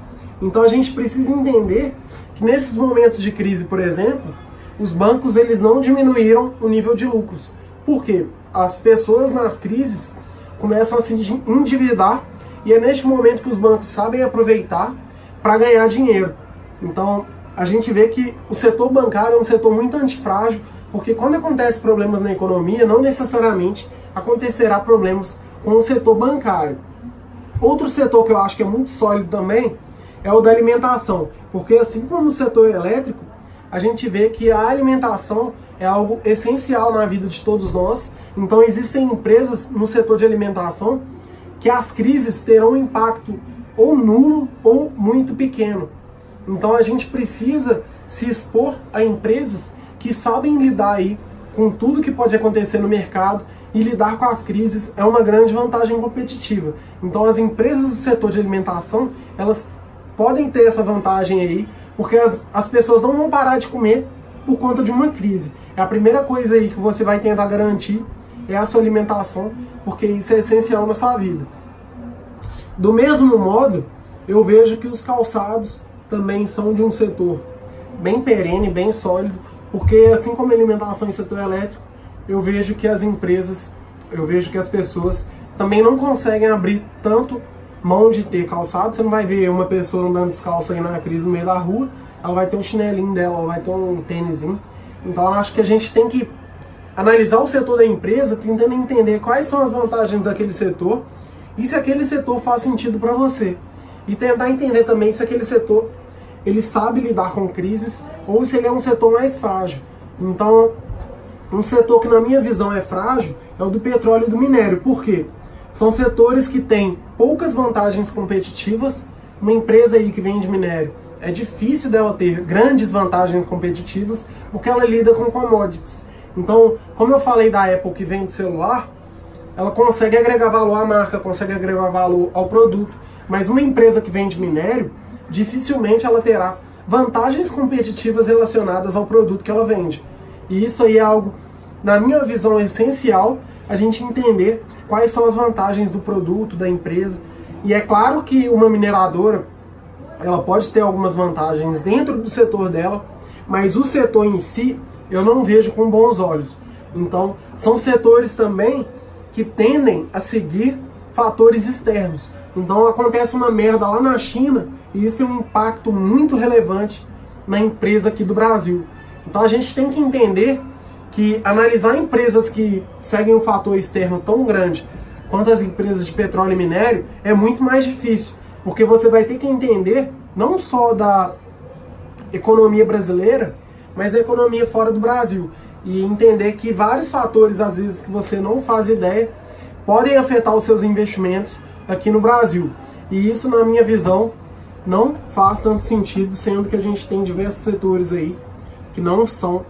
Então a gente precisa entender que nesses momentos de crise, por exemplo, os bancos eles não diminuíram o nível de lucros. Por quê? As pessoas nas crises começam a se endividar e é neste momento que os bancos sabem aproveitar para ganhar dinheiro. Então, a gente vê que o setor bancário é um setor muito antifrágil, porque quando acontece problemas na economia, não necessariamente acontecerá problemas com o setor bancário. Outro setor que eu acho que é muito sólido também é o da alimentação, porque assim como o setor elétrico, a gente vê que a alimentação é algo essencial na vida de todos nós. Então existem empresas no setor de alimentação que as crises terão um impacto ou nulo ou muito pequeno. Então a gente precisa se expor a empresas que sabem lidar aí com tudo que pode acontecer no mercado e lidar com as crises é uma grande vantagem competitiva. Então as empresas do setor de alimentação, elas podem ter essa vantagem aí, porque as, as pessoas não vão parar de comer por conta de uma crise. É a primeira coisa aí que você vai tentar garantir é a sua alimentação, porque isso é essencial na sua vida. Do mesmo modo, eu vejo que os calçados também são de um setor bem perene, bem sólido, porque assim como a alimentação e setor elétrico, eu vejo que as empresas, eu vejo que as pessoas também não conseguem abrir tanto mão de ter calçado. Você não vai ver uma pessoa andando descalço aí na crise no meio da rua, ela vai ter um chinelinho dela, ela vai ter um tênisinho. Então acho que a gente tem que analisar o setor da empresa, tentando entender quais são as vantagens daquele setor e se aquele setor faz sentido para você. E tentar entender também se aquele setor ele sabe lidar com crises ou se ele é um setor mais frágil. Então, um setor que na minha visão é frágil é o do petróleo e do minério. Por quê? São setores que têm poucas vantagens competitivas. Uma empresa aí que vende minério, é difícil dela ter grandes vantagens competitivas porque ela lida com commodities. Então, como eu falei da Apple que vende celular, ela consegue agregar valor à marca, consegue agregar valor ao produto, mas uma empresa que vende minério, dificilmente ela terá vantagens competitivas relacionadas ao produto que ela vende. E isso aí é algo, na minha visão, essencial a gente entender quais são as vantagens do produto, da empresa. E é claro que uma mineradora ela pode ter algumas vantagens dentro do setor dela, mas o setor em si eu não vejo com bons olhos. Então, são setores também que tendem a seguir fatores externos. Então, acontece uma merda lá na China e isso tem um impacto muito relevante na empresa aqui do Brasil. Então, a gente tem que entender que analisar empresas que seguem um fator externo tão grande quanto as empresas de petróleo e minério é muito mais difícil, porque você vai ter que entender não só da economia brasileira, mas da economia fora do Brasil e entender que vários fatores às vezes que você não faz ideia podem afetar os seus investimentos aqui no Brasil. E isso, na minha visão, não faz tanto sentido, sendo que a gente tem diversos setores aí que não são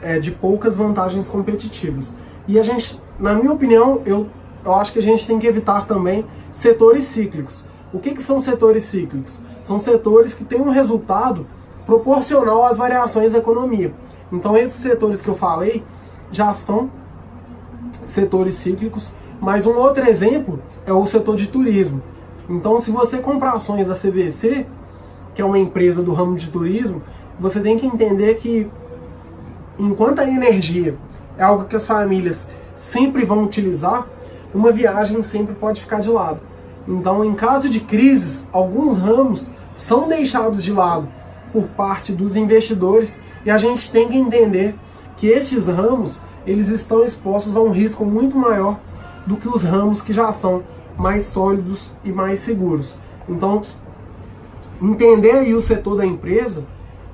é, de poucas vantagens competitivas. E a gente, na minha opinião, eu, eu acho que a gente tem que evitar também setores cíclicos. O que, que são setores cíclicos? São setores que têm um resultado proporcional às variações da economia. Então esses setores que eu falei já são setores cíclicos, mas um outro exemplo é o setor de turismo. Então se você comprar ações da CVC, que é uma empresa do ramo de turismo, você tem que entender que enquanto a energia é algo que as famílias sempre vão utilizar, uma viagem sempre pode ficar de lado. Então, em caso de crises, alguns ramos são deixados de lado por parte dos investidores e a gente tem que entender que esses ramos eles estão expostos a um risco muito maior do que os ramos que já são mais sólidos e mais seguros. Então, entender aí o setor da empresa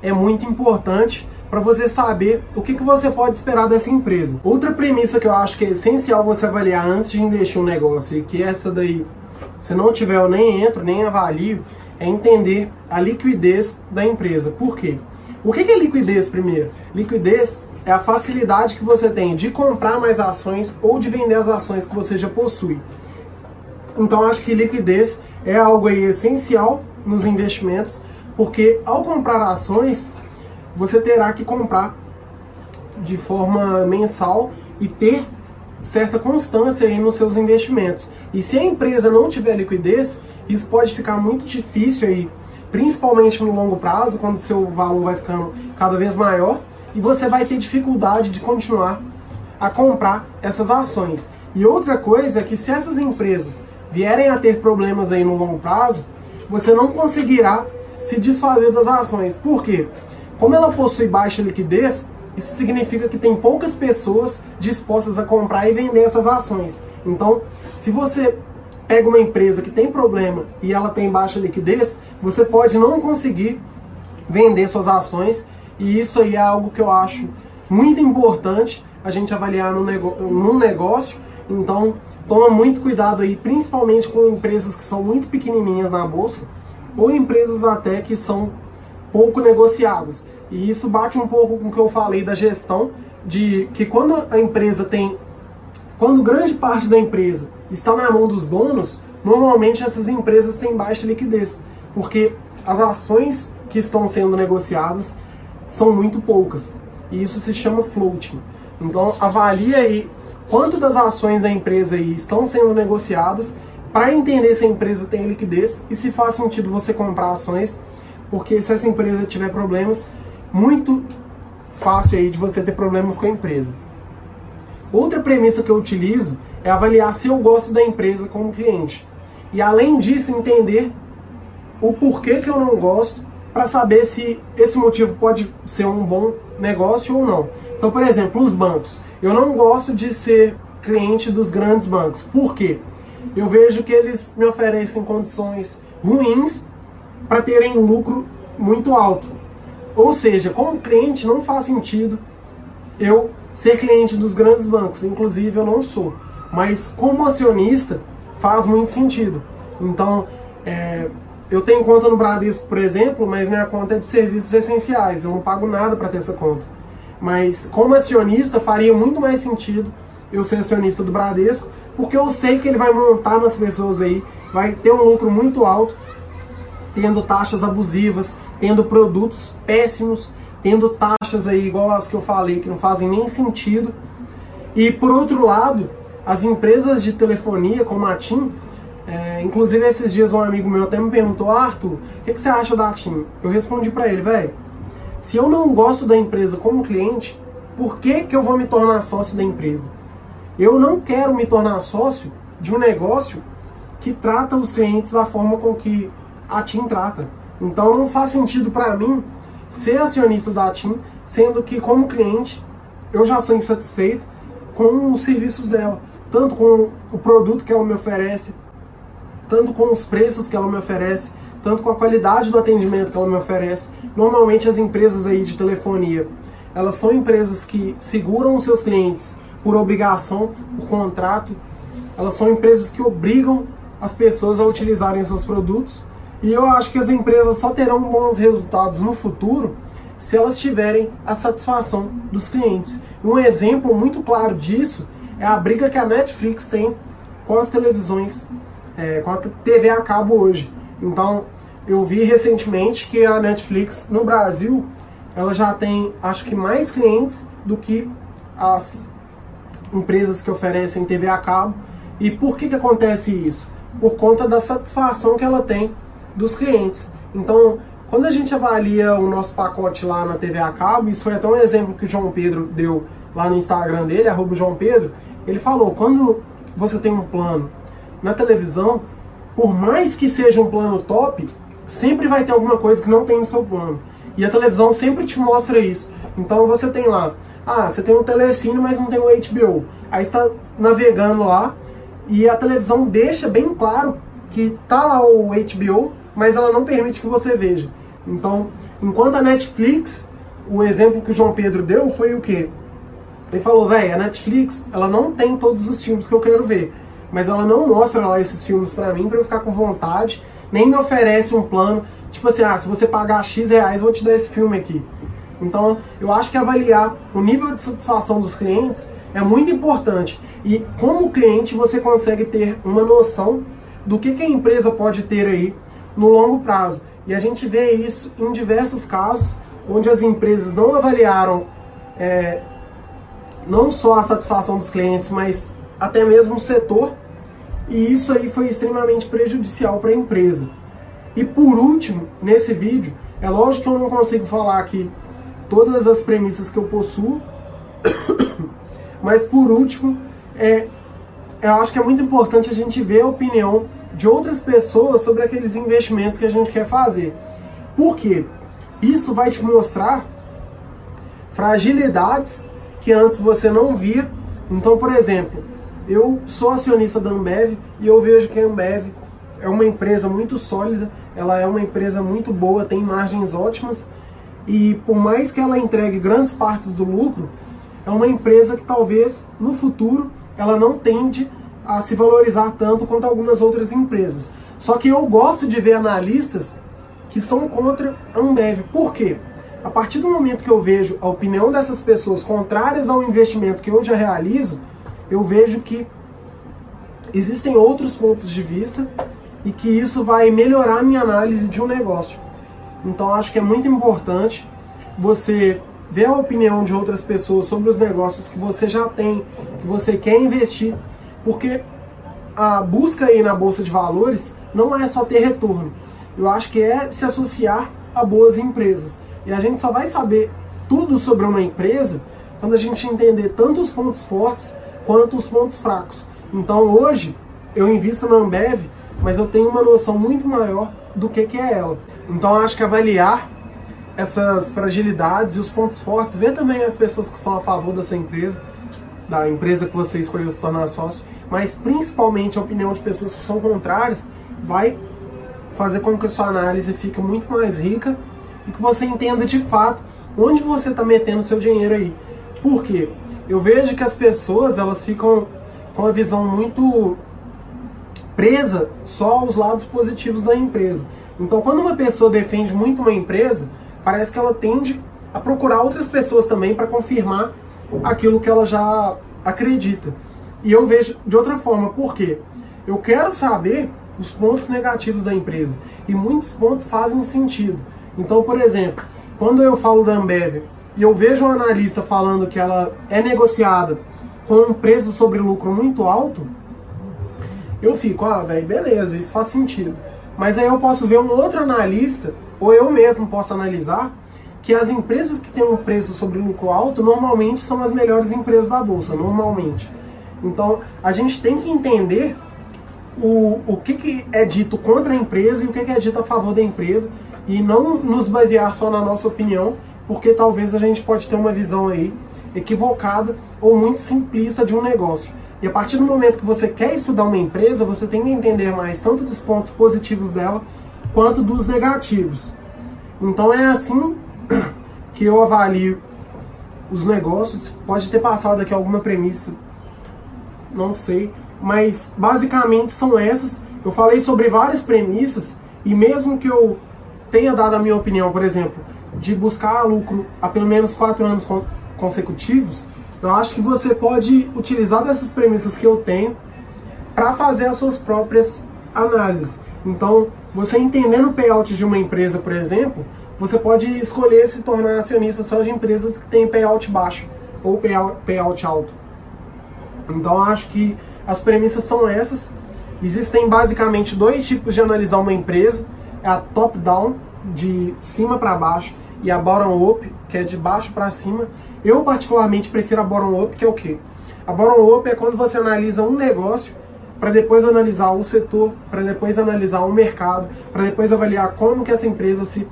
é muito importante para você saber o que, que você pode esperar dessa empresa. Outra premissa que eu acho que é essencial você avaliar antes de investir um negócio, e que essa daí, se não tiver, eu nem entro, nem avalio, é entender a liquidez da empresa. Por quê? O que é liquidez primeiro? Liquidez é a facilidade que você tem de comprar mais ações ou de vender as ações que você já possui. Então acho que liquidez é algo aí essencial nos investimentos, porque ao comprar ações, você terá que comprar de forma mensal e ter certa constância aí nos seus investimentos. E se a empresa não tiver liquidez, isso pode ficar muito difícil aí, principalmente no longo prazo, quando seu valor vai ficando cada vez maior, e você vai ter dificuldade de continuar a comprar essas ações. E outra coisa é que se essas empresas vierem a ter problemas aí no longo prazo, você não conseguirá se desfazer das ações. Por quê? Como ela possui baixa liquidez, isso significa que tem poucas pessoas dispostas a comprar e vender essas ações. Então, se você pega uma empresa que tem problema e ela tem baixa liquidez, você pode não conseguir vender suas ações e isso aí é algo que eu acho muito importante a gente avaliar no num negócio. Então, toma muito cuidado aí, principalmente com empresas que são muito pequenininhas na bolsa ou empresas até que são pouco negociadas. E isso bate um pouco com o que eu falei da gestão, de que quando a empresa tem. Quando grande parte da empresa está na mão dos donos, normalmente essas empresas têm baixa liquidez, porque as ações que estão sendo negociadas são muito poucas. E isso se chama floating. Então avalie aí quanto das ações da empresa aí estão sendo negociadas para entender se a empresa tem liquidez e se faz sentido você comprar ações porque se essa empresa tiver problemas, muito fácil aí de você ter problemas com a empresa. Outra premissa que eu utilizo é avaliar se eu gosto da empresa como cliente. E além disso, entender o porquê que eu não gosto para saber se esse motivo pode ser um bom negócio ou não. Então, por exemplo, os bancos. Eu não gosto de ser cliente dos grandes bancos. Por quê? Eu vejo que eles me oferecem condições ruins para terem lucro muito alto. Ou seja, como cliente não faz sentido eu ser cliente dos grandes bancos, inclusive eu não sou, mas como acionista faz muito sentido. Então, é, eu tenho conta no Bradesco, por exemplo, mas minha conta é de serviços essenciais, eu não pago nada para ter essa conta. Mas como acionista, faria muito mais sentido eu ser acionista do Bradesco, porque eu sei que ele vai montar nas pessoas aí, vai ter um lucro muito alto, tendo taxas abusivas, tendo produtos péssimos, tendo taxas aí igual as que eu falei, que não fazem nem sentido. E por outro lado, as empresas de telefonia, como a TIM, é, inclusive esses dias um amigo meu até me perguntou, Arthur, o que, que, você acha da TIM? Eu respondi para ele, velho, se eu não gosto da empresa como cliente, por que, que eu vou me tornar sócio da empresa? Eu não quero me tornar sócio de um negócio que trata os clientes da forma com que a TIM trata. Então não faz sentido para mim ser acionista da TIM, sendo que como cliente eu já sou insatisfeito com os serviços dela, tanto com o produto que ela me oferece, tanto com os preços que ela me oferece, tanto com a qualidade do atendimento que ela me oferece. Normalmente as empresas aí de telefonia, elas são empresas que seguram os seus clientes por obrigação, por contrato. Elas são empresas que obrigam as pessoas a utilizarem seus produtos e eu acho que as empresas só terão bons resultados no futuro se elas tiverem a satisfação dos clientes. Um exemplo muito claro disso é a briga que a Netflix tem com as televisões, é, com a TV a cabo hoje. Então, eu vi recentemente que a Netflix no Brasil ela já tem, acho que mais clientes do que as empresas que oferecem TV a cabo. E por que, que acontece isso? Por conta da satisfação que ela tem dos clientes. Então, quando a gente avalia o nosso pacote lá na TV a cabo, isso foi até um exemplo que o João Pedro deu lá no Instagram dele, arroba João Pedro, ele falou, quando você tem um plano na televisão, por mais que seja um plano top, sempre vai ter alguma coisa que não tem no seu plano. E a televisão sempre te mostra isso. Então você tem lá, ah, você tem um telecine, mas não tem o HBO. Aí está navegando lá e a televisão deixa bem claro que tá lá o HBO, mas ela não permite que você veja. Então, enquanto a Netflix, o exemplo que o João Pedro deu foi o quê? Ele falou, velho, a Netflix, ela não tem todos os filmes que eu quero ver, mas ela não mostra lá esses filmes para mim para eu ficar com vontade, nem me oferece um plano, tipo assim, ah, se você pagar X reais, vou te dar esse filme aqui. Então, eu acho que avaliar o nível de satisfação dos clientes é muito importante. E como cliente, você consegue ter uma noção do que, que a empresa pode ter aí no longo prazo. E a gente vê isso em diversos casos, onde as empresas não avaliaram é, não só a satisfação dos clientes, mas até mesmo o setor, e isso aí foi extremamente prejudicial para a empresa. E por último, nesse vídeo, é lógico que eu não consigo falar aqui todas as premissas que eu possuo, mas por último, é, eu acho que é muito importante a gente ver a opinião de outras pessoas sobre aqueles investimentos que a gente quer fazer. Por quê? Isso vai te mostrar fragilidades que antes você não via. Então, por exemplo, eu sou acionista da Ambev e eu vejo que a Ambev é uma empresa muito sólida, ela é uma empresa muito boa, tem margens ótimas e por mais que ela entregue grandes partes do lucro, é uma empresa que talvez no futuro ela não tende a se valorizar tanto quanto algumas outras empresas. Só que eu gosto de ver analistas que são contra a Ambev. Por quê? A partir do momento que eu vejo a opinião dessas pessoas contrárias ao investimento que eu já realizo, eu vejo que existem outros pontos de vista e que isso vai melhorar a minha análise de um negócio. Então acho que é muito importante você ver a opinião de outras pessoas sobre os negócios que você já tem, que você quer investir porque a busca aí na bolsa de valores não é só ter retorno. Eu acho que é se associar a boas empresas. E a gente só vai saber tudo sobre uma empresa quando a gente entender tanto os pontos fortes quanto os pontos fracos. Então hoje eu invisto na Ambev, mas eu tenho uma noção muito maior do que, que é ela. Então acho que avaliar essas fragilidades e os pontos fortes, ver também as pessoas que são a favor da sua empresa, da empresa que você escolheu se tornar sócio, mas principalmente a opinião de pessoas que são contrárias, vai fazer com que a sua análise fique muito mais rica e que você entenda de fato onde você está metendo seu dinheiro aí. Por quê? Eu vejo que as pessoas elas ficam com a visão muito presa só aos lados positivos da empresa. Então, quando uma pessoa defende muito uma empresa, parece que ela tende a procurar outras pessoas também para confirmar aquilo que ela já acredita. E eu vejo de outra forma, por quê? Eu quero saber os pontos negativos da empresa. E muitos pontos fazem sentido. Então, por exemplo, quando eu falo da Ambev e eu vejo um analista falando que ela é negociada com um preço sobre lucro muito alto, eu fico, ah, velho, beleza, isso faz sentido. Mas aí eu posso ver um outro analista, ou eu mesmo posso analisar, que as empresas que têm um preço sobre lucro alto normalmente são as melhores empresas da bolsa, normalmente. Então a gente tem que entender o, o que, que é dito contra a empresa e o que, que é dito a favor da empresa e não nos basear só na nossa opinião, porque talvez a gente pode ter uma visão aí equivocada ou muito simplista de um negócio. E a partir do momento que você quer estudar uma empresa, você tem que entender mais tanto dos pontos positivos dela quanto dos negativos. Então é assim que eu avalio os negócios. Pode ter passado aqui alguma premissa, não sei, mas basicamente são essas. Eu falei sobre várias premissas e mesmo que eu tenha dado a minha opinião, por exemplo, de buscar lucro há pelo menos quatro anos consecutivos, eu acho que você pode utilizar dessas premissas que eu tenho para fazer as suas próprias análises. Então, você entendendo o payout de uma empresa, por exemplo, você pode escolher se tornar acionista só de empresas que têm payout baixo ou payout alto. Então, acho que as premissas são essas. Existem basicamente dois tipos de analisar uma empresa: é a top-down, de cima para baixo, e a bottom-up, que é de baixo para cima. Eu, particularmente, prefiro a bottom-up, que é o quê? A bottom-up é quando você analisa um negócio para depois analisar o setor, para depois analisar o mercado, para depois avaliar como que essa empresa se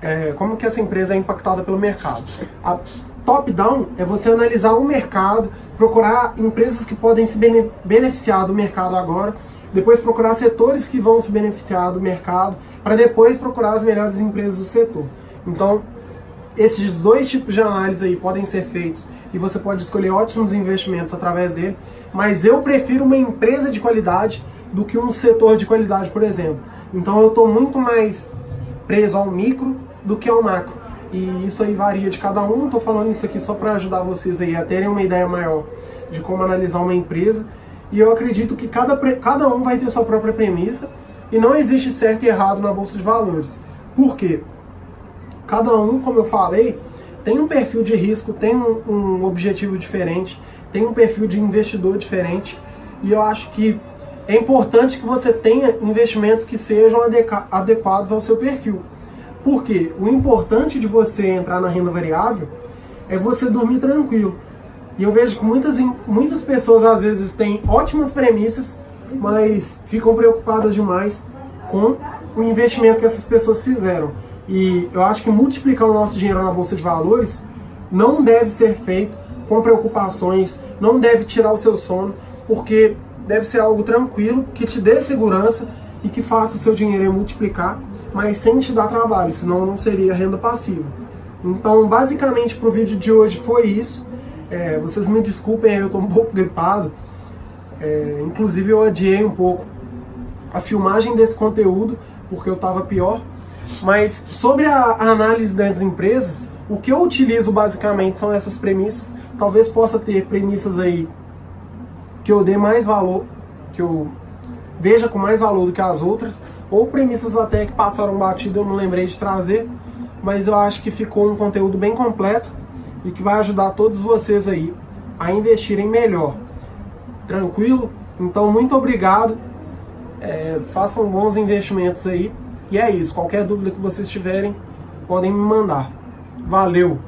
é, como que essa empresa é impactada pelo mercado. A top-down é você analisar o mercado, procurar empresas que podem se beneficiar do mercado agora, depois procurar setores que vão se beneficiar do mercado, para depois procurar as melhores empresas do setor. Então, esses dois tipos de análise aí podem ser feitos e você pode escolher ótimos investimentos através dele, mas eu prefiro uma empresa de qualidade do que um setor de qualidade, por exemplo. Então eu estou muito mais preso ao micro do que ao macro. E isso aí varia de cada um. Estou falando isso aqui só para ajudar vocês aí a terem uma ideia maior de como analisar uma empresa. E eu acredito que cada, cada um vai ter sua própria premissa e não existe certo e errado na bolsa de valores. Por quê? Cada um, como eu falei, tem um perfil de risco, tem um, um objetivo diferente, tem um perfil de investidor diferente. E eu acho que é importante que você tenha investimentos que sejam adequados ao seu perfil. Porque o importante de você entrar na renda variável é você dormir tranquilo. E eu vejo que muitas, muitas pessoas às vezes têm ótimas premissas, mas ficam preocupadas demais com o investimento que essas pessoas fizeram. E eu acho que multiplicar o nosso dinheiro na bolsa de valores não deve ser feito com preocupações, não deve tirar o seu sono, porque deve ser algo tranquilo, que te dê segurança e que faça o seu dinheiro multiplicar, mas sem te dar trabalho, senão não seria renda passiva. Então, basicamente, para o vídeo de hoje foi isso. É, vocês me desculpem, eu estou um pouco gripado. É, inclusive, eu adiei um pouco a filmagem desse conteúdo, porque eu estava pior. Mas sobre a, a análise das empresas, o que eu utilizo basicamente são essas premissas. Talvez possa ter premissas aí que eu dê mais valor, que eu veja com mais valor do que as outras, ou premissas até que passaram batido eu não lembrei de trazer, mas eu acho que ficou um conteúdo bem completo e que vai ajudar todos vocês aí a investirem melhor. Tranquilo? Então, muito obrigado. É, façam bons investimentos aí. E é isso. Qualquer dúvida que vocês tiverem, podem me mandar. Valeu!